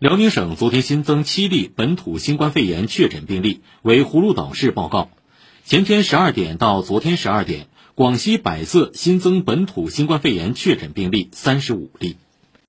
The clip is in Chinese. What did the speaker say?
辽宁省昨天新增七例本土新冠肺炎确诊病例为葫芦岛市报告。前天十二点到昨天十二点广西百色新增本土新冠肺炎确诊病例三十五例。